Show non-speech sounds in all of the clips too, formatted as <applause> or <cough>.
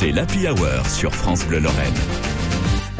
C'est l'Happy Hour sur France Bleu Lorraine.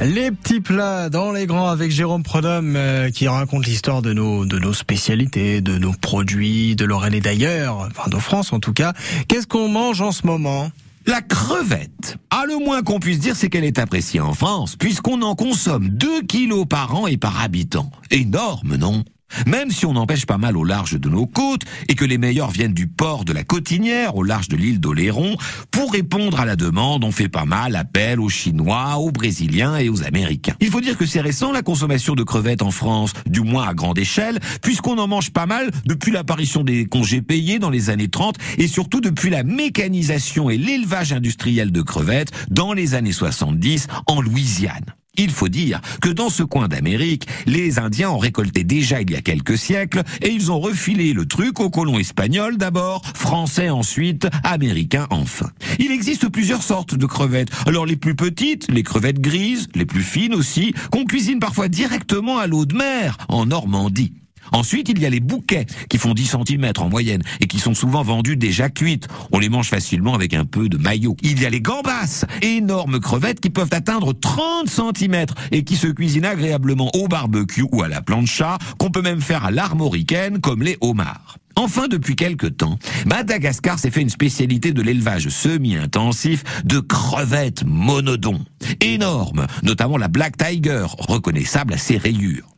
Les petits plats dans les grands avec Jérôme Prodhomme euh, qui raconte l'histoire de nos de nos spécialités, de nos produits, de Lorraine et d'ailleurs, enfin de France en tout cas. Qu'est-ce qu'on mange en ce moment? La crevette. Ah, le moins qu'on puisse dire, c'est qu'elle est appréciée en France, puisqu'on en consomme 2 kilos par an et par habitant. Énorme, non? Même si on empêche pas mal au large de nos côtes et que les meilleurs viennent du port de la Cotinière au large de l'île d'Oléron, pour répondre à la demande, on fait pas mal appel aux Chinois, aux Brésiliens et aux Américains. Il faut dire que c'est récent la consommation de crevettes en France, du moins à grande échelle, puisqu'on en mange pas mal depuis l'apparition des congés payés dans les années 30 et surtout depuis la mécanisation et l'élevage industriel de crevettes dans les années 70 en Louisiane. Il faut dire que dans ce coin d'Amérique, les Indiens ont récolté déjà il y a quelques siècles et ils ont refilé le truc aux colons espagnols d'abord, français ensuite, américains enfin. Il existe plusieurs sortes de crevettes. Alors les plus petites, les crevettes grises, les plus fines aussi, qu'on cuisine parfois directement à l'eau de mer, en Normandie. Ensuite, il y a les bouquets qui font 10 cm en moyenne et qui sont souvent vendus déjà cuites. On les mange facilement avec un peu de maillot. Il y a les gambas, énormes crevettes qui peuvent atteindre 30 cm et qui se cuisinent agréablement au barbecue ou à la plancha, qu'on peut même faire à l'armoricaine comme les homards. Enfin, depuis quelque temps, Madagascar s'est fait une spécialité de l'élevage semi-intensif de crevettes monodons. Énormes, notamment la Black Tiger, reconnaissable à ses rayures.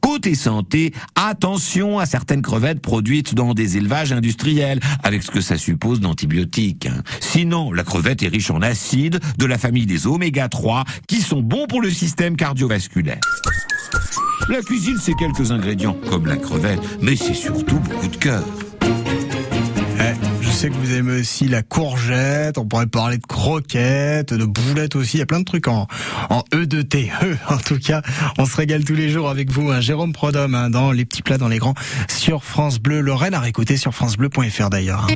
Côté santé, attention à certaines crevettes produites dans des élevages industriels, avec ce que ça suppose d'antibiotiques. hein. Sinon, la crevette est riche en acides de la famille des oméga 3 qui sont bons pour le système cardiovasculaire. La cuisine, c'est quelques ingrédients, comme la crevette, mais c'est surtout beaucoup de cœur. Je sais que vous aimez aussi la courgette, on pourrait parler de croquettes, de boulettes aussi, il y a plein de trucs en, E de T. <laughs> E, en tout cas, on se régale tous les jours avec vous, hein. Jérôme Prodhomme, hein, dans Les petits plats dans les grands, sur France Bleu Lorraine, à réécouter sur francebleu.fr d'ailleurs.